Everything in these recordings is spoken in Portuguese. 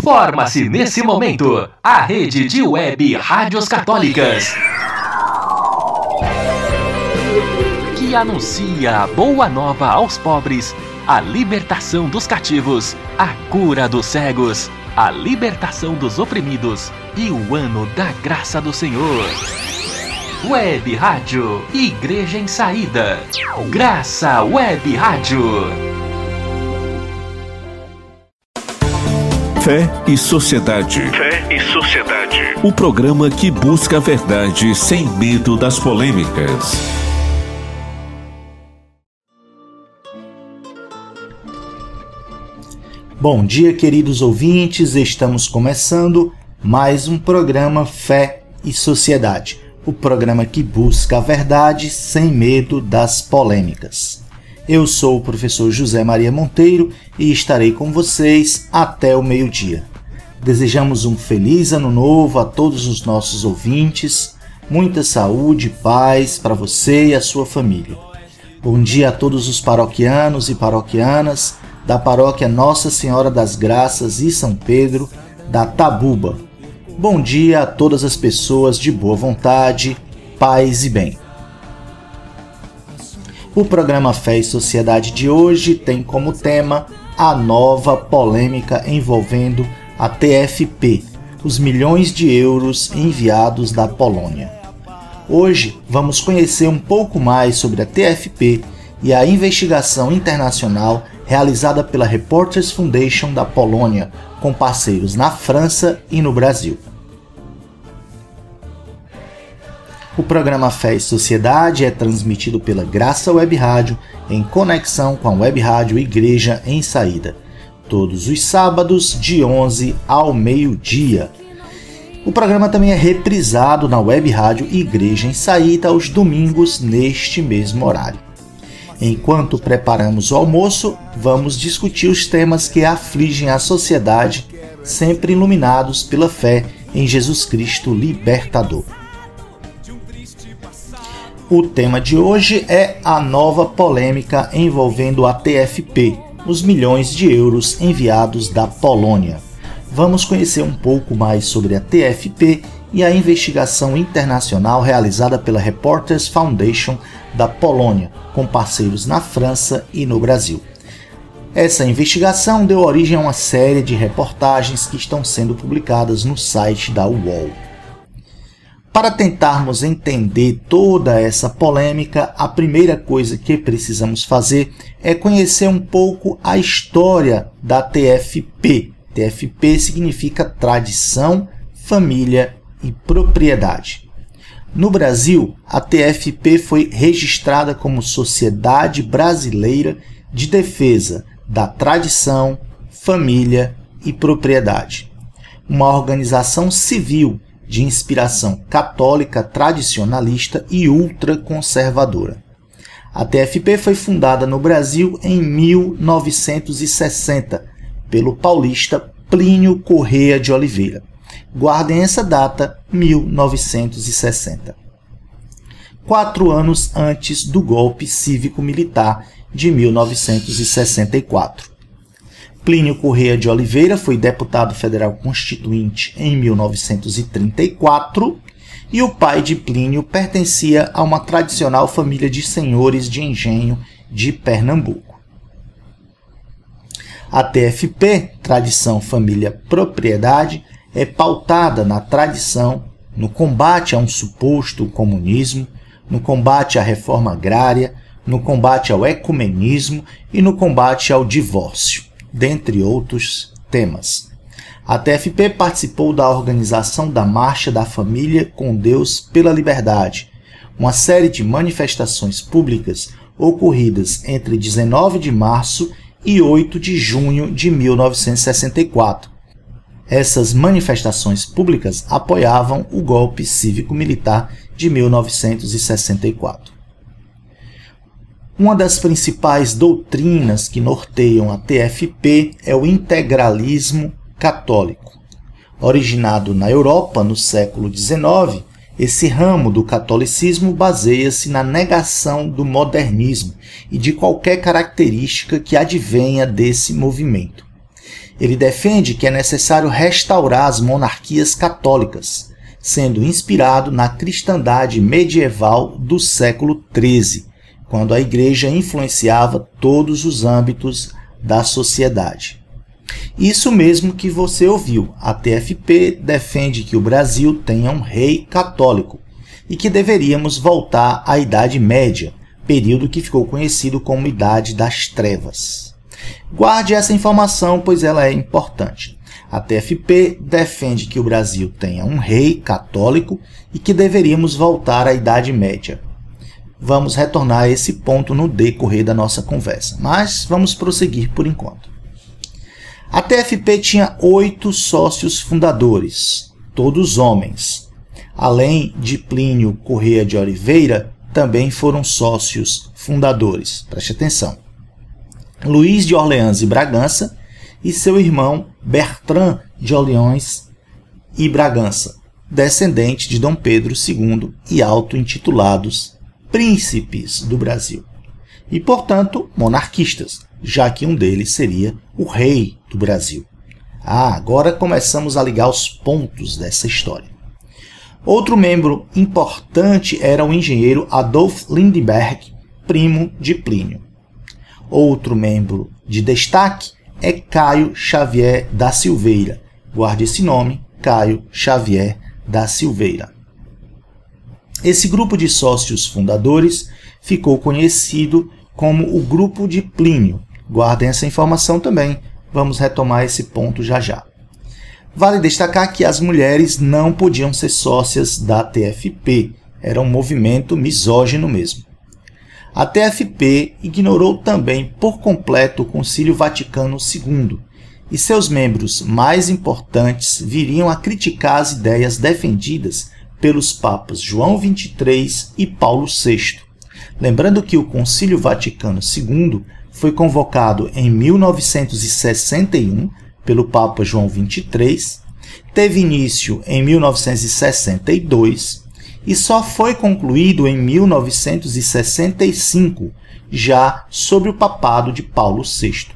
Forma-se nesse momento a rede de web rádios católicas que anuncia a boa nova aos pobres, a libertação dos cativos, a cura dos cegos, a libertação dos oprimidos e o ano da graça do Senhor. Web Rádio Igreja em Saída. Graça Web Rádio. Fé e Sociedade. Fé e Sociedade. O programa que busca a verdade sem medo das polêmicas. Bom dia, queridos ouvintes. Estamos começando mais um programa Fé e Sociedade. O programa que busca a verdade sem medo das polêmicas. Eu sou o professor José Maria Monteiro e estarei com vocês até o meio-dia. Desejamos um feliz ano novo a todos os nossos ouvintes, muita saúde e paz para você e a sua família. Bom dia a todos os paroquianos e paroquianas da paróquia Nossa Senhora das Graças e São Pedro, da Tabuba. Bom dia a todas as pessoas de boa vontade, paz e bem. O programa Fé e Sociedade de hoje tem como tema a nova polêmica envolvendo a TFP, os milhões de euros enviados da Polônia. Hoje vamos conhecer um pouco mais sobre a TFP e a investigação internacional realizada pela Reporters Foundation da Polônia, com parceiros na França e no Brasil. O programa Fé e Sociedade é transmitido pela Graça Web Rádio em conexão com a Web Rádio Igreja em Saída, todos os sábados de 11 ao meio-dia. O programa também é reprisado na Web Rádio Igreja em Saída aos domingos neste mesmo horário. Enquanto preparamos o almoço, vamos discutir os temas que afligem a sociedade, sempre iluminados pela fé em Jesus Cristo libertador. O tema de hoje é a nova polêmica envolvendo a TFP, os milhões de euros enviados da Polônia. Vamos conhecer um pouco mais sobre a TFP e a investigação internacional realizada pela Reporters Foundation da Polônia, com parceiros na França e no Brasil. Essa investigação deu origem a uma série de reportagens que estão sendo publicadas no site da UOL. Para tentarmos entender toda essa polêmica, a primeira coisa que precisamos fazer é conhecer um pouco a história da TFP. TFP significa tradição, família e propriedade. No Brasil, a TFP foi registrada como Sociedade Brasileira de Defesa da Tradição, Família e Propriedade, uma organização civil de inspiração católica tradicionalista e ultraconservadora. A TFP foi fundada no Brasil em 1960 pelo paulista Plínio Correia de Oliveira. Guardem essa data, 1960. Quatro anos antes do golpe cívico-militar de 1964. Plínio Correia de Oliveira foi deputado federal constituinte em 1934 e o pai de Plínio pertencia a uma tradicional família de senhores de engenho de Pernambuco. A TFP, Tradição Família Propriedade, é pautada na tradição, no combate a um suposto comunismo, no combate à reforma agrária, no combate ao ecumenismo e no combate ao divórcio dentre outros temas. A TFP participou da organização da Marcha da Família com Deus pela Liberdade, uma série de manifestações públicas ocorridas entre 19 de março e 8 de junho de 1964. Essas manifestações públicas apoiavam o golpe cívico-militar de 1964. Uma das principais doutrinas que norteiam a TFP é o integralismo católico. Originado na Europa no século XIX, esse ramo do catolicismo baseia-se na negação do modernismo e de qualquer característica que advenha desse movimento. Ele defende que é necessário restaurar as monarquias católicas, sendo inspirado na cristandade medieval do século XIII, quando a Igreja influenciava todos os âmbitos da sociedade. Isso mesmo que você ouviu, a TFP defende que o Brasil tenha um rei católico e que deveríamos voltar à Idade Média, período que ficou conhecido como Idade das Trevas. Guarde essa informação, pois ela é importante. A TFP defende que o Brasil tenha um rei católico e que deveríamos voltar à Idade Média. Vamos retornar a esse ponto no decorrer da nossa conversa, mas vamos prosseguir por enquanto. A TFP tinha oito sócios fundadores, todos homens. Além de Plínio Correia de Oliveira, também foram sócios fundadores. Preste atenção. Luís de Orleans e Bragança e seu irmão Bertrand de Orleans e Bragança, descendente de Dom Pedro II e auto-intitulados príncipes do Brasil. E, portanto, monarquistas, já que um deles seria o rei do Brasil. Ah, agora começamos a ligar os pontos dessa história. Outro membro importante era o engenheiro Adolf Lindbergh, primo de Plínio. Outro membro de destaque é Caio Xavier da Silveira. Guarde esse nome, Caio Xavier da Silveira. Esse grupo de sócios fundadores ficou conhecido como o Grupo de Plínio. Guardem essa informação também, vamos retomar esse ponto já já. Vale destacar que as mulheres não podiam ser sócias da TFP, era um movimento misógino mesmo. A TFP ignorou também por completo o Concílio Vaticano II, e seus membros mais importantes viriam a criticar as ideias defendidas pelos papas João XXIII e Paulo VI. Lembrando que o Concílio Vaticano II foi convocado em 1961 pelo Papa João XXIII, teve início em 1962 e só foi concluído em 1965, já sob o papado de Paulo VI.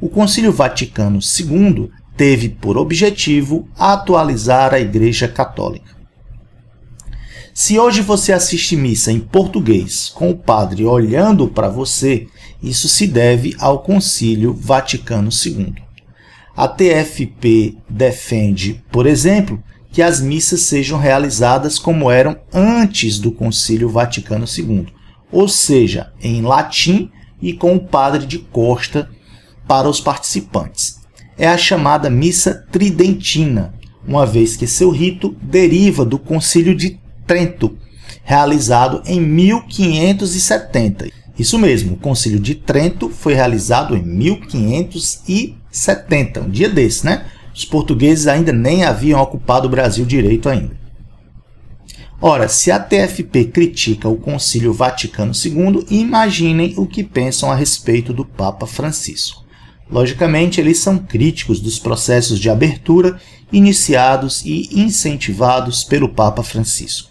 O Concílio Vaticano II teve por objetivo atualizar a Igreja Católica. Se hoje você assiste missa em português com o padre olhando para você, isso se deve ao Concílio Vaticano II. A TFP defende, por exemplo, que as missas sejam realizadas como eram antes do Concílio Vaticano II, ou seja, em latim e com o padre de costa para os participantes. É a chamada missa tridentina, uma vez que seu rito deriva do Concílio de Trento, realizado em 1570. Isso mesmo, o Concílio de Trento foi realizado em 1570, um dia desse, né? Os portugueses ainda nem haviam ocupado o Brasil direito ainda. Ora, se a TFP critica o Concílio Vaticano II, imaginem o que pensam a respeito do Papa Francisco. Logicamente, eles são críticos dos processos de abertura iniciados e incentivados pelo Papa Francisco.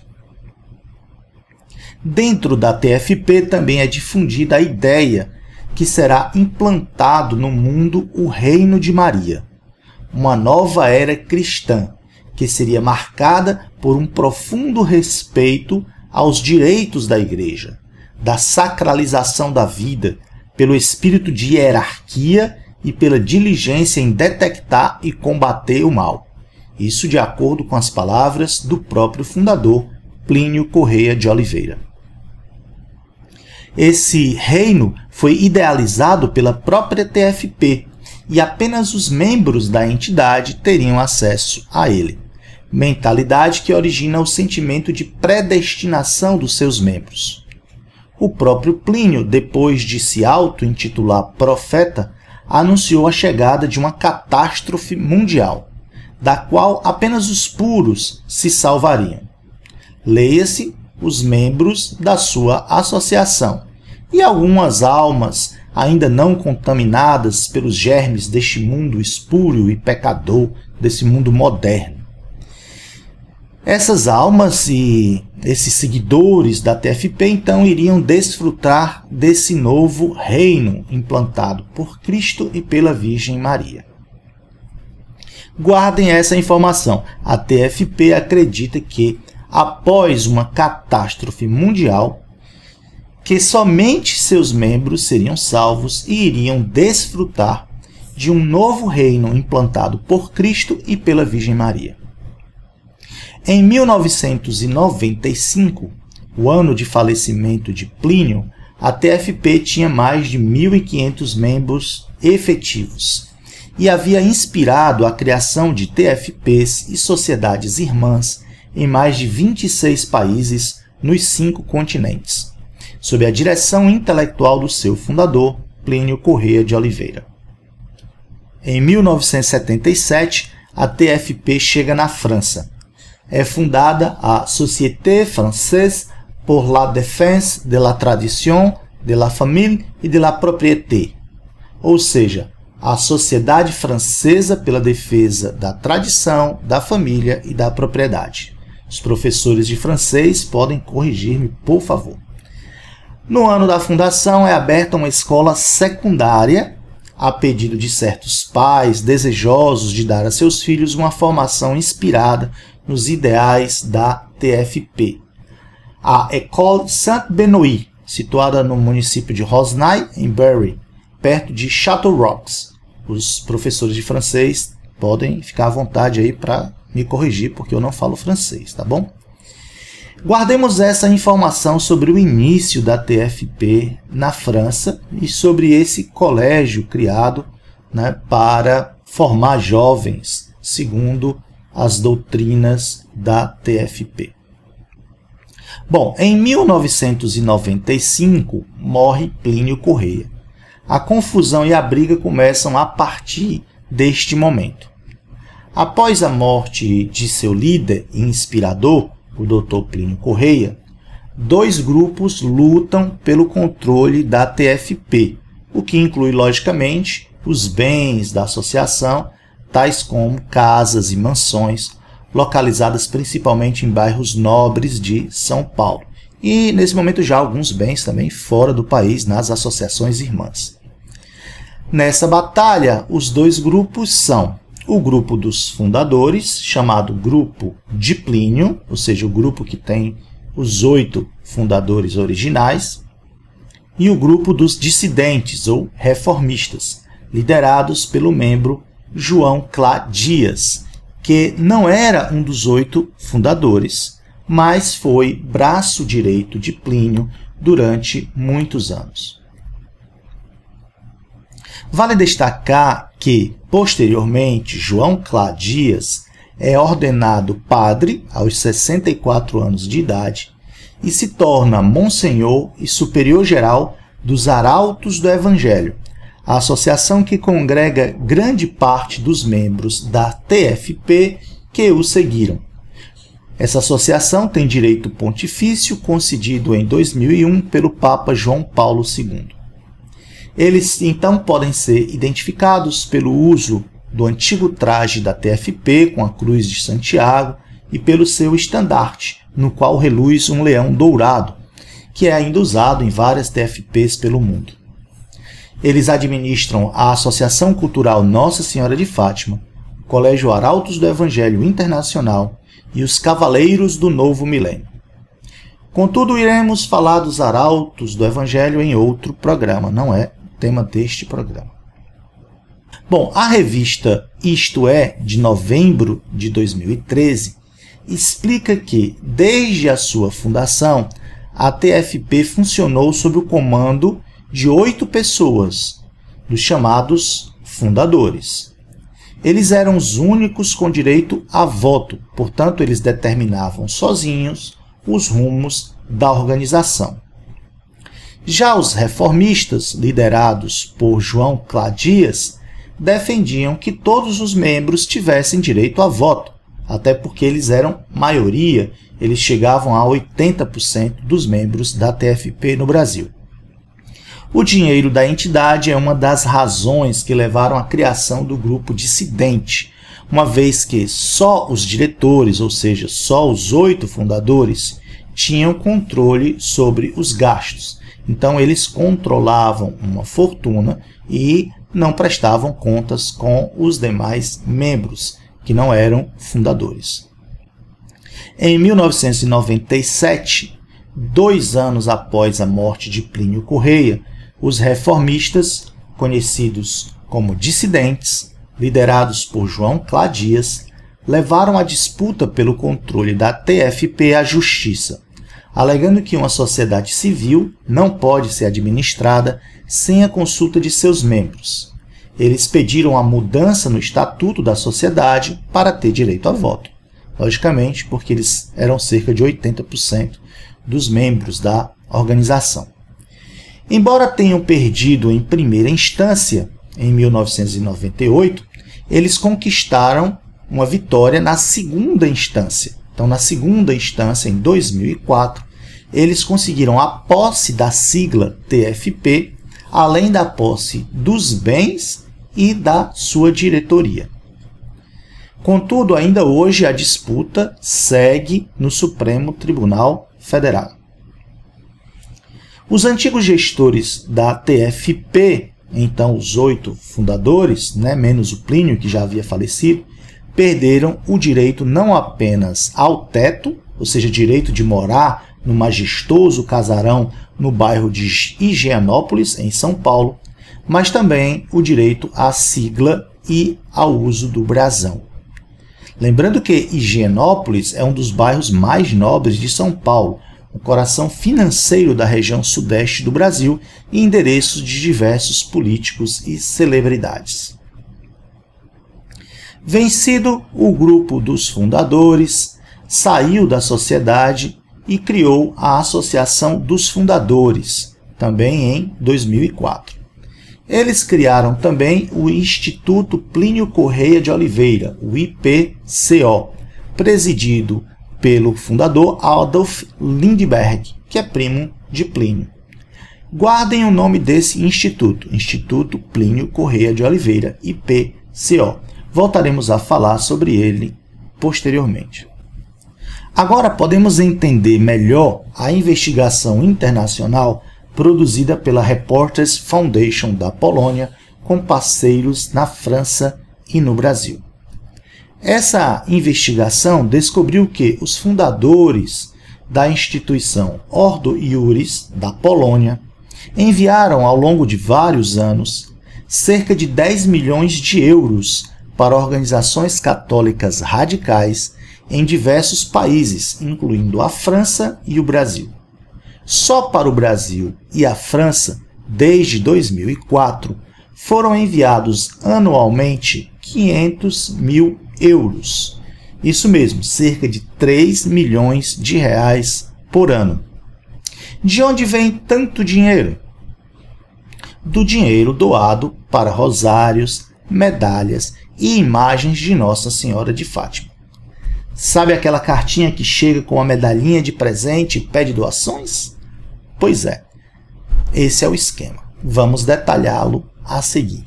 Dentro da TFP também é difundida a ideia que será implantado no mundo o Reino de Maria, uma nova era cristã, que seria marcada por um profundo respeito aos direitos da Igreja, da sacralização da vida, pelo espírito de hierarquia e pela diligência em detectar e combater o mal. Isso de acordo com as palavras do próprio fundador Plínio Correia de Oliveira. Esse reino foi idealizado pela própria TFP e apenas os membros da entidade teriam acesso a ele. Mentalidade que origina o sentimento de predestinação dos seus membros. O próprio Plínio, depois de se auto-intitular profeta, anunciou a chegada de uma catástrofe mundial, da qual apenas os puros se salvariam. Leia-se os membros da sua associação e algumas almas ainda não contaminadas pelos germes deste mundo espúrio e pecador, desse mundo moderno. Essas almas e esses seguidores da TFP então iriam desfrutar desse novo reino implantado por Cristo e pela Virgem Maria. Guardem essa informação. A TFP acredita que após uma catástrofe mundial, que somente seus membros seriam salvos e iriam desfrutar de um novo reino implantado por Cristo e pela Virgem Maria. Em 1995, o ano de falecimento de Plínio, a TFP tinha mais de 1.500 membros efetivos e havia inspirado a criação de TFPs e sociedades irmãs em mais de 26 países nos cinco continentes, sob a direção intelectual do seu fundador, Plínio Corrêa de Oliveira. Em 1977, a TFP chega na França. É fundada a Société Française pour la Défense de la Tradition, de la Famille et de la Propriété, ou seja, a Sociedade Francesa pela Defesa da Tradição, da Família e da Propriedade. Os professores de francês podem corrigir-me, por favor. No ano da fundação é aberta uma escola secundária a pedido de certos pais desejosos de dar a seus filhos uma formação inspirada nos ideais da TFP. A École Saint-Benoît, situada no município de Rosnay, em Bury, perto de Chateau Rocks. Os professores de francês podem ficar à vontade aí para me corrigir, porque eu não falo francês, tá bom? Guardemos essa informação sobre o início da TFP na França e sobre esse colégio criado né, para formar jovens segundo as doutrinas da TFP. Bom, em 1995 morre Plínio Correia. A confusão e a briga começam a partir deste momento. Após a morte de seu líder e inspirador, o Dr. Plínio Correia, dois grupos lutam pelo controle da TFP, o que inclui, logicamente, os bens da associação, tais como casas e mansões, localizadas principalmente em bairros nobres de São Paulo, e nesse momento já alguns bens também fora do país nas associações irmãs. Nessa batalha, os dois grupos são o grupo dos fundadores, chamado Grupo de Plínio, ou seja, o grupo que tem os oito fundadores originais, e o grupo dos dissidentes ou reformistas, liderados pelo membro João Clá Dias, que não era um dos oito fundadores, mas foi braço direito de Plínio durante muitos anos. Vale destacar que, posteriormente, João Clá Dias é ordenado padre aos 64 anos de idade e se torna monsenhor e superior geral dos Arautos do Evangelho, a associação que congrega grande parte dos membros da TFP que o seguiram. Essa associação tem direito pontifício concedido em 2001 pelo Papa João Paulo II. Eles então podem ser identificados pelo uso do antigo traje da TFP com a cruz de Santiago e pelo seu estandarte, no qual reluz um leão dourado, que é ainda usado em várias TFPs pelo mundo. Eles administram a Associação Cultural Nossa Senhora de Fátima, o Colégio Arautos do Evangelho Internacional e os Cavaleiros do Novo Milênio. Contudo, iremos falar dos Arautos do Evangelho em outro programa, não é tema deste programa. Bom, a revista Isto É, de novembro de 2013, explica que, desde a sua fundação, a TFP funcionou sob o comando de oito pessoas, dos chamados fundadores. Eles eram os únicos com direito a voto, portanto, eles determinavam sozinhos os rumos da organização. Já os reformistas, liderados por João Cladias, defendiam que todos os membros tivessem direito a voto, até porque eles eram maioria, eles chegavam a 80% dos membros da TFP no Brasil. O dinheiro da entidade é uma das razões que levaram à criação do grupo dissidente, uma vez que só os diretores, ou seja, só os oito fundadores, tinham controle sobre os gastos então eles controlavam uma fortuna e não prestavam contas com os demais membros. que não eram fundadores. Em 1997, dois anos após a morte de Plínio Correia, os reformistas, conhecidos como dissidentes, liderados por João Cladias, levaram a disputa pelo controle da TFP à justiça, alegando que uma sociedade civil não pode ser administrada sem a consulta de seus membros. Eles pediram a mudança no estatuto da sociedade para ter direito a voto. Logicamente, porque eles eram cerca de 80% dos membros da organização. Embora tenham perdido em primeira instância, em 1998, eles conquistaram uma vitória na segunda instância. Então, na segunda instância, em 2004, eles conseguiram a posse da sigla TFP, além da posse dos bens e da sua diretoria. Contudo, ainda hoje a disputa segue no Supremo Tribunal Federal. Os antigos gestores da TFP, então os oito fundadores, né, menos o Plínio, que já havia falecido, perderam o direito não apenas ao teto, ou seja, direito de morar no majestoso casarão no bairro de Higienópolis, em São Paulo, mas também o direito à sigla e ao uso do brasão. Lembrando que Higienópolis é um dos bairros mais nobres de São Paulo, o coração financeiro da região sudeste do Brasil e endereços de diversos políticos e celebridades. Vencido, o grupo dos fundadores saiu da sociedade e criou a Associação dos Fundadores, também em 2004. Eles criaram também o Instituto Plínio Correia de Oliveira, o IPCO, presidido pelo fundador Adolf Lindbergh, que é primo de Plínio. Guardem o nome desse instituto, Instituto Plínio Correia de Oliveira, IPCO Voltaremos a falar sobre ele posteriormente. Agora podemos entender melhor a investigação internacional produzida pela Reporters Foundation da Polônia com parceiros na França e no Brasil. Essa investigação descobriu que os fundadores da instituição Ordo Iuris da Polônia enviaram ao longo de vários anos cerca de 10 milhões de euros para organizações católicas radicais em diversos países, incluindo a França e o Brasil. Só para o Brasil e a França, desde 2004, foram enviados anualmente 500 mil euros. Isso mesmo, cerca de 3 milhões de reais por ano. De onde vem tanto dinheiro? Do dinheiro doado para rosários, medalhas e imagens de Nossa Senhora de Fátima. Sabe aquela cartinha que chega com uma medalhinha de presente e pede doações? Pois é, esse é o esquema. Vamos detalhá-lo a seguir.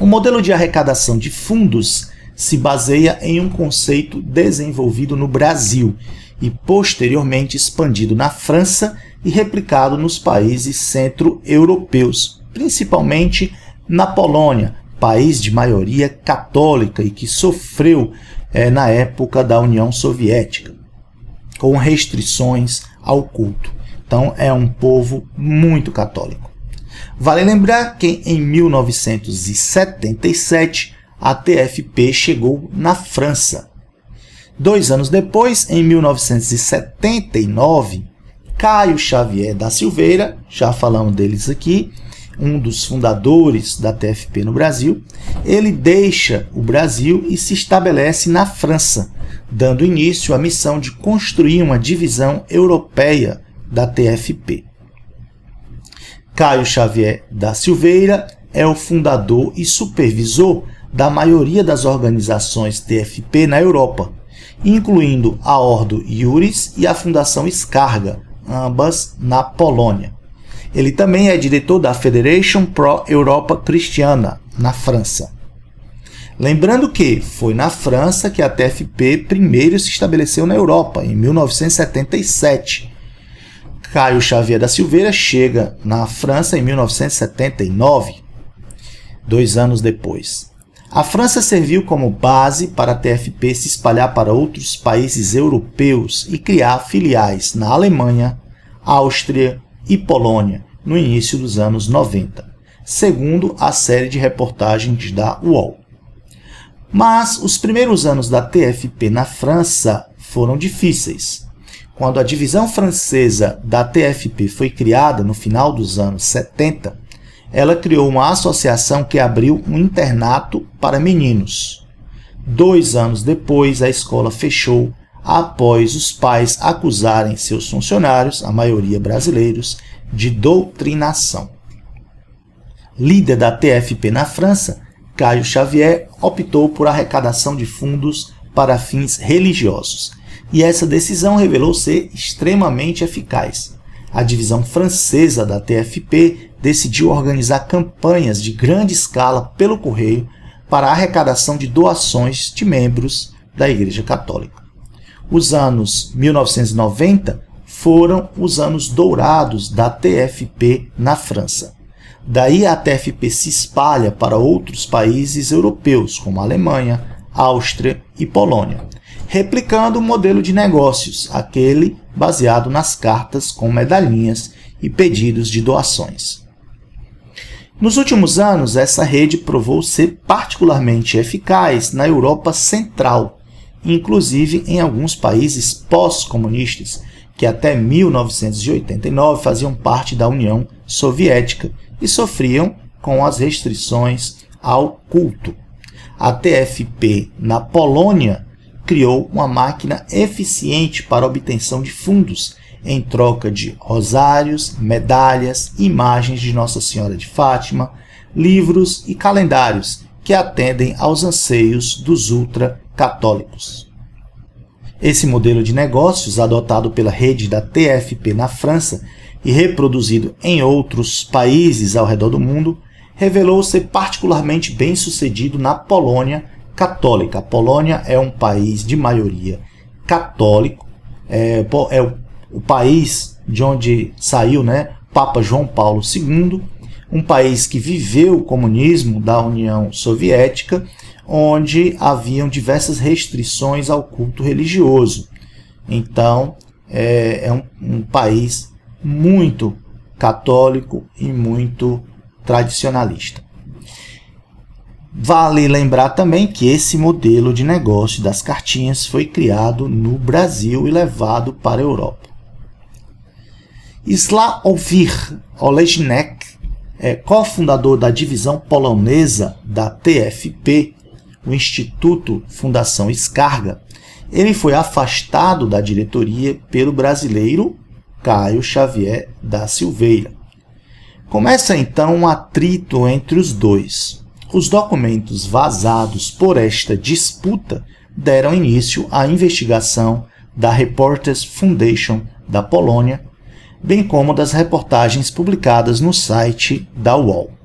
O modelo de arrecadação de fundos se baseia em um conceito desenvolvido no Brasil e posteriormente expandido na França e replicado nos países centro-europeus, principalmente na Polônia, país de maioria católica e que sofreu é, na época da União Soviética, com restrições ao culto. Então é um povo muito católico. Vale lembrar que em 1977 a TFP chegou na França. Dois anos depois, em 1979, Caio Xavier da Silveira, já falamos deles aqui, um dos fundadores da TFP no Brasil, ele deixa o Brasil e se estabelece na França, dando início à missão de construir uma divisão europeia da TFP. Caio Xavier da Silveira é o fundador e supervisor da maioria das organizações TFP na Europa, incluindo a Ordo Iuris e a Fundação Scarga, ambas na Polônia. Ele também é diretor da Federation Pro Europa Cristiana, na França. Lembrando que foi na França que a TFP primeiro se estabeleceu na Europa, em 1977. Caio Xavier da Silveira chega na França em 1979, dois anos depois. A França serviu como base para a TFP se espalhar para outros países europeus e criar filiais na Alemanha, Áustria e Polônia no início dos anos 90, segundo a série de reportagens da UOL. Mas os primeiros anos da TFP na França foram difíceis. Quando a divisão francesa da TFP foi criada no final dos anos 70, ela criou uma associação que abriu um internato para meninos. Dois anos depois, a escola fechou após os pais acusarem seus funcionários, a maioria brasileiros, de doutrinação. Líder da TFP na França, Caio Xavier optou por arrecadação de fundos para fins religiosos, e essa decisão revelou ser extremamente eficaz. A divisão francesa da TFP decidiu organizar campanhas de grande escala pelo correio para a arrecadação de doações de membros da Igreja Católica. Os anos 1990 foram os anos dourados da TFP na França. Daí a TFP se espalha para outros países europeus, como Alemanha, Áustria e Polônia, replicando o modelo de negócios, aquele baseado nas cartas com medalhinhas e pedidos de doações. Nos últimos anos, essa rede provou ser particularmente eficaz na Europa Central, inclusive em alguns países pós-comunistas, que até 1989 faziam parte da União Soviética e sofriam com as restrições ao culto. A TFP na Polônia criou uma máquina eficiente para obtenção de fundos em troca de rosários, medalhas, imagens de Nossa Senhora de Fátima, livros e calendários que atendem aos anseios dos ultra-católicos. Esse modelo de negócios, adotado pela rede da TFP na França e reproduzido em outros países ao redor do mundo, revelou ser particularmente bem sucedido na Polônia católica. A Polônia é um país de maioria católico, é, é o o país de onde saiu né, Papa João Paulo II, um país que viveu o comunismo da União Soviética, onde haviam diversas restrições ao culto religioso. Então, é, é um, um país muito católico e muito tradicionalista. Vale lembrar também que esse modelo de negócio das cartinhas foi criado no Brasil e levado para a Europa. Slavomir Olejnik, é cofundador da divisão polonesa da TFP, o Instituto Fundação Escarga, ele foi afastado da diretoria pelo brasileiro Caio Xavier da Silveira. Começa então um atrito entre os dois. Os documentos vazados por esta disputa deram início à investigação da Reporters Foundation da Polônia bem como das reportagens publicadas no site da UOL.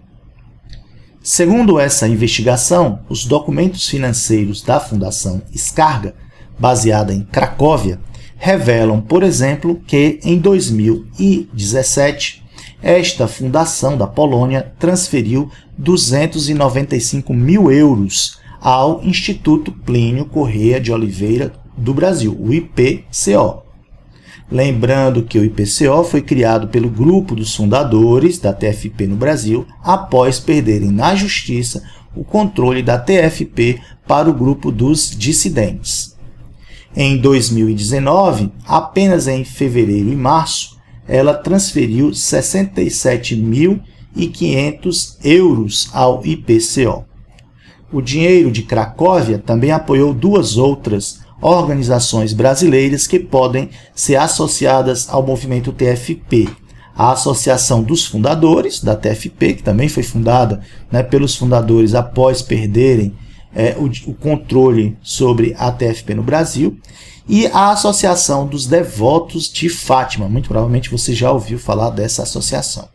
Segundo essa investigação, os documentos financeiros da Fundação Skarga, baseada em Cracóvia, revelam, por exemplo, que em 2017 esta fundação da Polônia transferiu 295 mil euros ao Instituto Plínio Correia de Oliveira do Brasil, o IPCO, Lembrando que o IPCO foi criado pelo grupo dos fundadores da TFP no Brasil após perderem na justiça o controle da TFP para o grupo dos dissidentes. Em 2019, apenas em fevereiro e março, ela transferiu 67.500 euros ao IPCO. O dinheiro de Cracóvia também apoiou duas outras organizações brasileiras que podem ser associadas ao movimento TFP. A Associação dos Fundadores, da TFP, que também foi fundada né, pelos fundadores após perderem é, o, o controle sobre a TFP no Brasil, e a Associação dos Devotos de Fátima. Muito provavelmente você já ouviu falar dessa associação.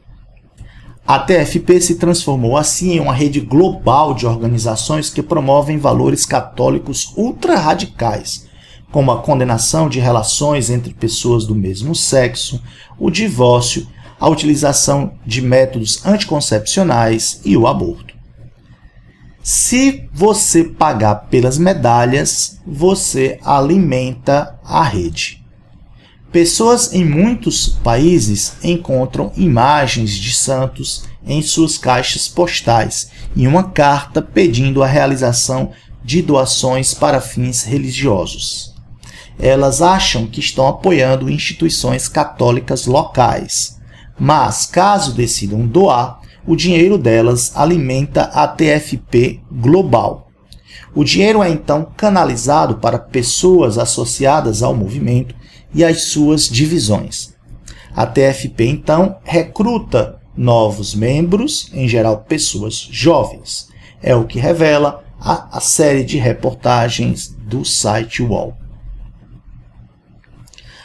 A TFP se transformou assim em uma rede global de organizações que promovem valores católicos ultra-radicais, como a condenação de relações entre pessoas do mesmo sexo, o divórcio, a utilização de métodos anticoncepcionais e o aborto. Se você pagar pelas medalhas, você alimenta a rede. Pessoas em muitos países encontram imagens de santos em suas caixas postais e uma carta pedindo a realização de doações para fins religiosos. Elas acham que estão apoiando instituições católicas locais, mas caso decidam doar, o dinheiro delas alimenta a TFP global. O dinheiro é então canalizado para pessoas associadas ao movimento e as suas divisões. A TFP então recruta novos membros, em geral pessoas jovens. É o que revela a, a série de reportagens do site UOL.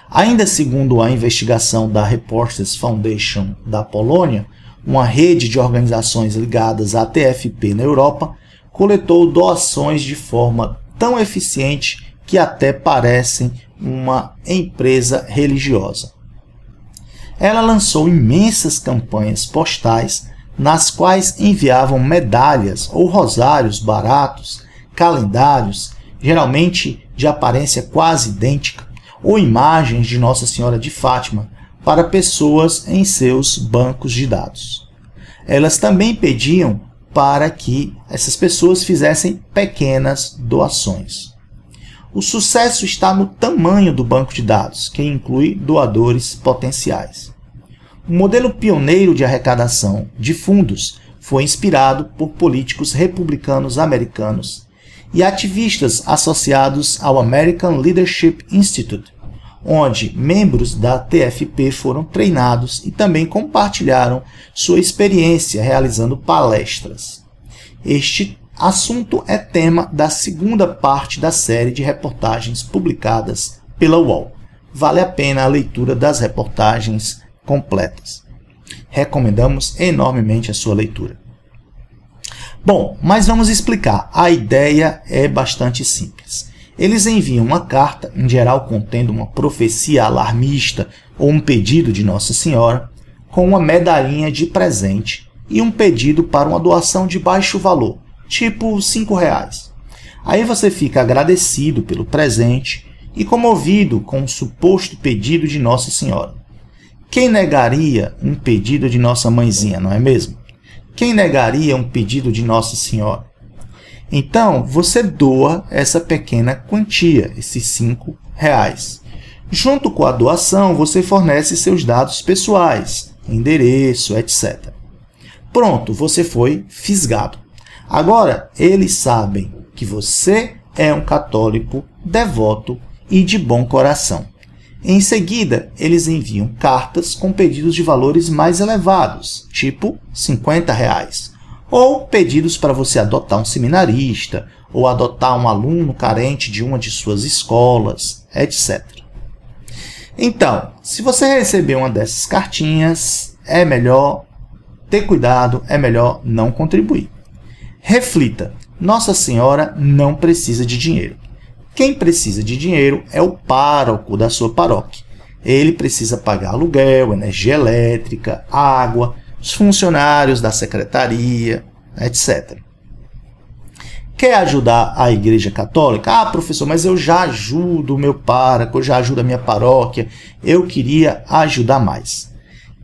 Ainda segundo a investigação da Reporters Foundation da Polônia, uma rede de organizações ligadas à TFP na Europa, coletou doações de forma tão eficiente que até parecem uma empresa religiosa. Ela lançou imensas campanhas postais nas quais enviavam medalhas ou rosários baratos, calendários, geralmente de aparência quase idêntica, ou imagens de Nossa Senhora de Fátima para pessoas em seus bancos de dados. Elas também pediam para que essas pessoas fizessem pequenas doações. O sucesso está no tamanho do banco de dados, que inclui doadores potenciais. O modelo pioneiro de arrecadação de fundos foi inspirado por políticos republicanos americanos e ativistas associados ao American Leadership Institute, onde membros da TFP foram treinados e também compartilharam sua experiência realizando palestras. Este assunto é tema da segunda parte da série de reportagens publicadas pela UOL. Vale a pena a leitura das reportagens completas. Recomendamos enormemente a sua leitura. Bom, mas vamos explicar. A ideia é bastante simples. Eles enviam uma carta, em geral contendo uma profecia alarmista ou um pedido de Nossa Senhora, com uma medalhinha de presente e um pedido para uma doação de baixo valor, tipo cinco reais. Aí você fica agradecido pelo presente e comovido com o suposto pedido de Nossa Senhora. Quem negaria um pedido de Nossa Mãezinha, não é mesmo? Quem negaria um pedido de Nossa Senhora? Então, você doa essa pequena quantia, esses cinco reais. Junto com a doação, você fornece seus dados pessoais, endereço, etc. Pronto, você foi fisgado. Agora, eles sabem que você é um católico devoto e de bom coração. Em seguida, eles enviam cartas com pedidos de valores mais elevados, tipo 50 reais ou pedidos para você adotar um seminarista ou adotar um aluno carente de uma de suas escolas, etc. Então, se você receber uma dessas cartinhas, é melhor ter cuidado, é melhor não contribuir. Reflita: Nossa Senhora não precisa de dinheiro. Quem precisa de dinheiro é o pároco da sua paróquia. Ele precisa pagar aluguel, energia elétrica, água, os funcionários da secretaria, etc. Quer ajudar a Igreja Católica? Ah, professor, mas eu já ajudo o meu pároco, eu já ajudo a minha paróquia, eu queria ajudar mais.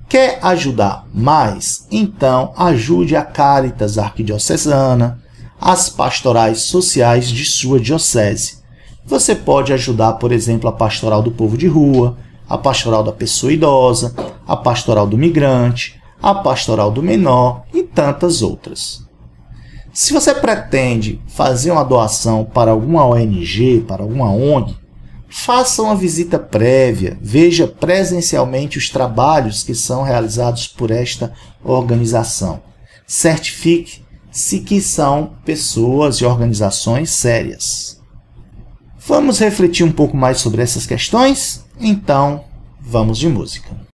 Quer ajudar mais? Então ajude a Caritas Arquidiocesana, as pastorais sociais de sua diocese. Você pode ajudar, por exemplo, a pastoral do povo de rua, a pastoral da pessoa idosa, a pastoral do migrante, a pastoral do menor e tantas outras. Se você pretende fazer uma doação para alguma ONG, para alguma ONG, faça uma visita prévia, veja presencialmente os trabalhos que são realizados por esta organização. Certifique-se que são pessoas e organizações sérias. Vamos refletir um pouco mais sobre essas questões? Então, vamos de música.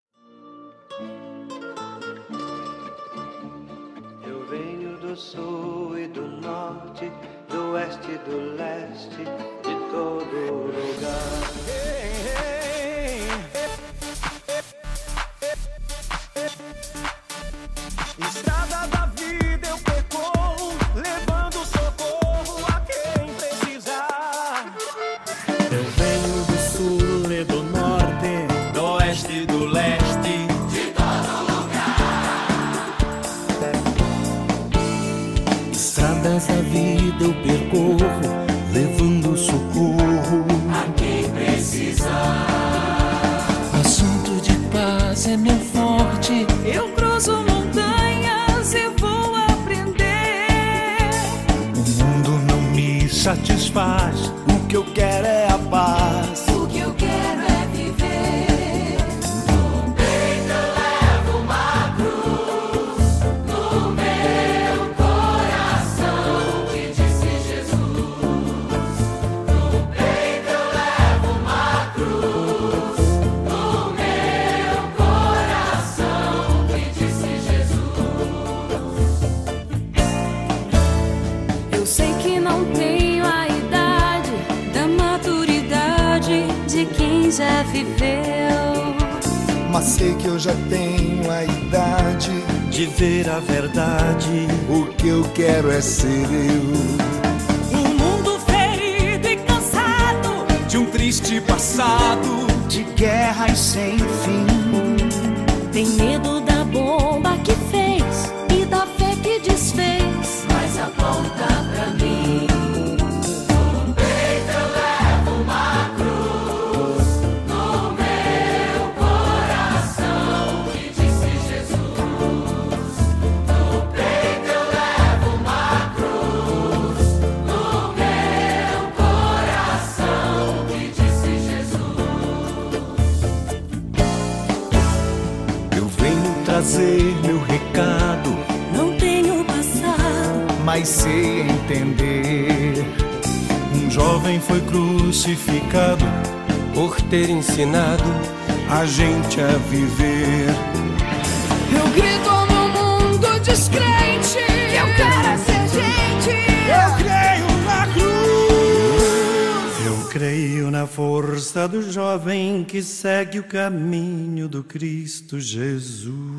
Quero ensinado a gente a viver. eu grito no mundo descrente. Que eu quero ser gente. Eu creio na cruz. Eu creio na força do jovem que segue o caminho do Cristo Jesus.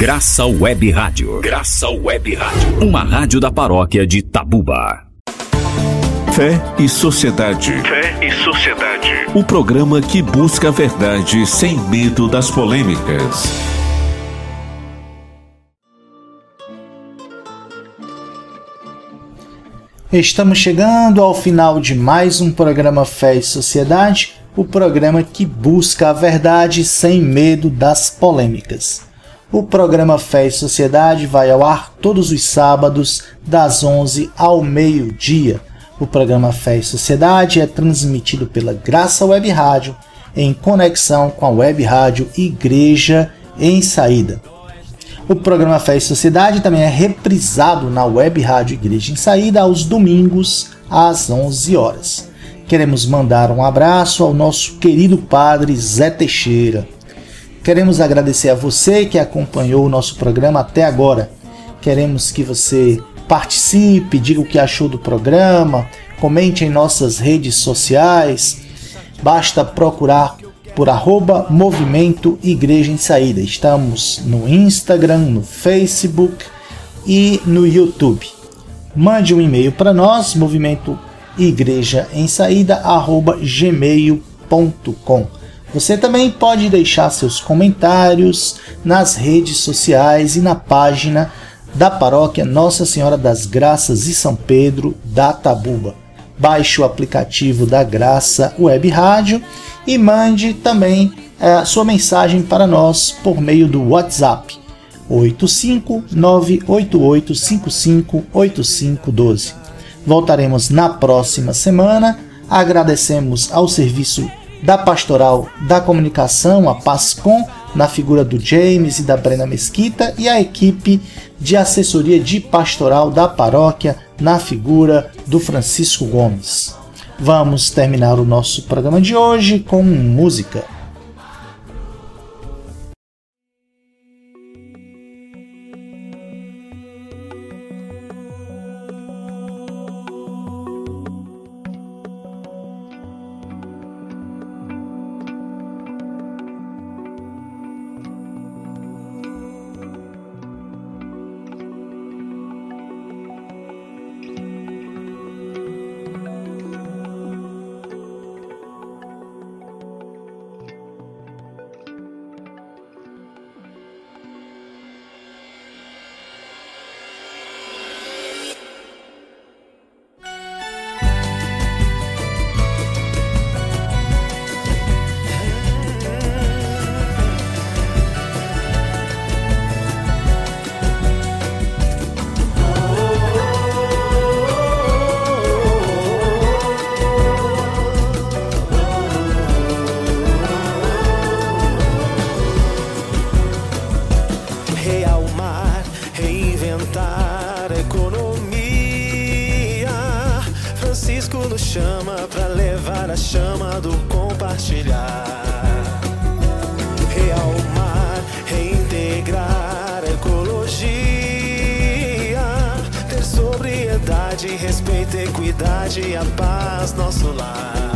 Graça Web Rádio. Graça Web Rádio. Uma rádio da paróquia de Tabuba. Fé e Sociedade. Fé e Sociedade. O programa que busca a verdade sem medo das polêmicas. Estamos chegando ao final de mais um programa Fé e Sociedade, o programa que busca a verdade sem medo das polêmicas. O programa Fé e Sociedade vai ao ar todos os sábados, das 11 ao meio-dia. O programa Fé e Sociedade é transmitido pela Graça Web Rádio, em conexão com a Web Rádio Igreja em Saída. O programa Fé e Sociedade também é reprisado na Web Rádio Igreja em Saída aos domingos às 11 horas. Queremos mandar um abraço ao nosso querido padre Zé Teixeira. Queremos agradecer a você que acompanhou o nosso programa até agora. Queremos que você participe, diga o que achou do programa, comente em nossas redes sociais. Basta procurar por arroba Movimento Igreja em Saída. Estamos no Instagram, no Facebook e no YouTube. Mande um e-mail para nós, movimento igreja em saída, arroba gmail.com. Você também pode deixar seus comentários nas redes sociais e na página da paróquia Nossa Senhora das Graças e São Pedro da Tabuba. Baixe o aplicativo da Graça Web Rádio e mande também eh, a sua mensagem para nós por meio do WhatsApp 85988558512. Voltaremos na próxima semana. Agradecemos ao serviço da Pastoral da Comunicação, a PASCOM, na figura do James e da Brena Mesquita, e a equipe de assessoria de pastoral da paróquia, na figura do Francisco Gomes. Vamos terminar o nosso programa de hoje com música. liberdade e a paz, nosso lar.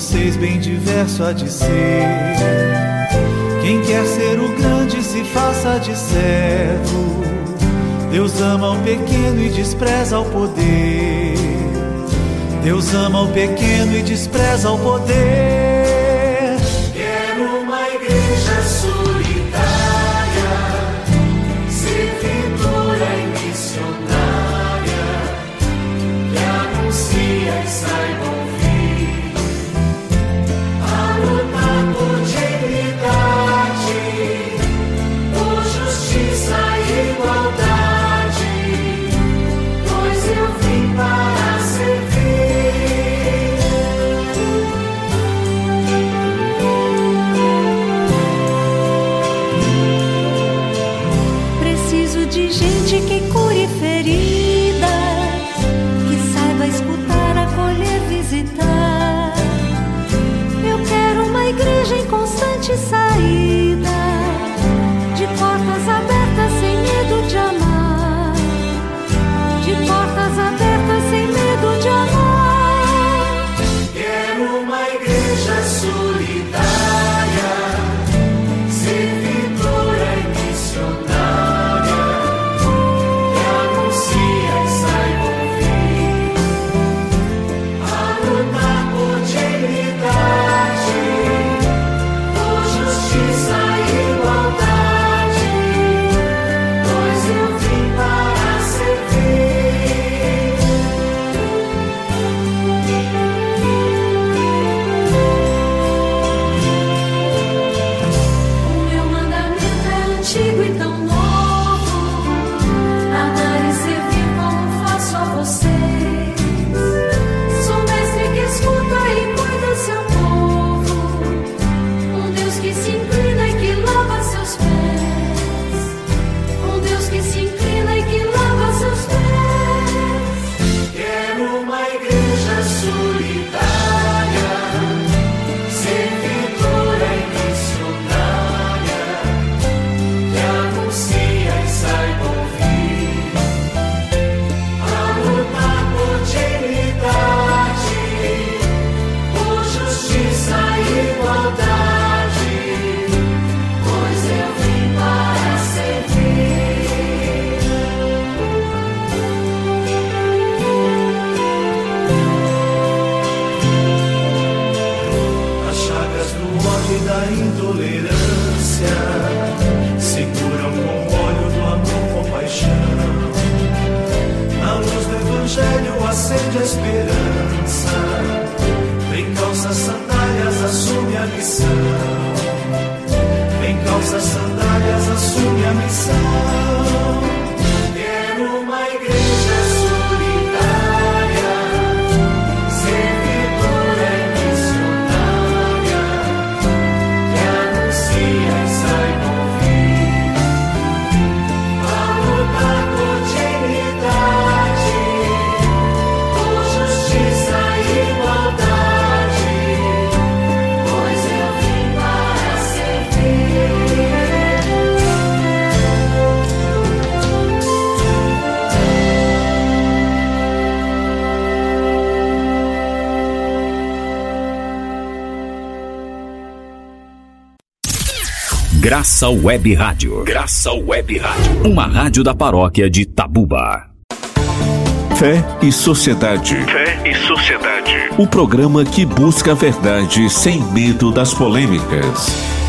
vocês bem diverso há de ser. Quem quer ser o grande se faça de servo. Deus ama o pequeno e despreza o poder. Deus ama o pequeno e despreza o poder. Quero uma igreja solitária Graça Web Rádio. Graça Web Rádio. Uma rádio da paróquia de Tabuba. Fé e Sociedade. Fé e Sociedade. O programa que busca a verdade sem medo das polêmicas.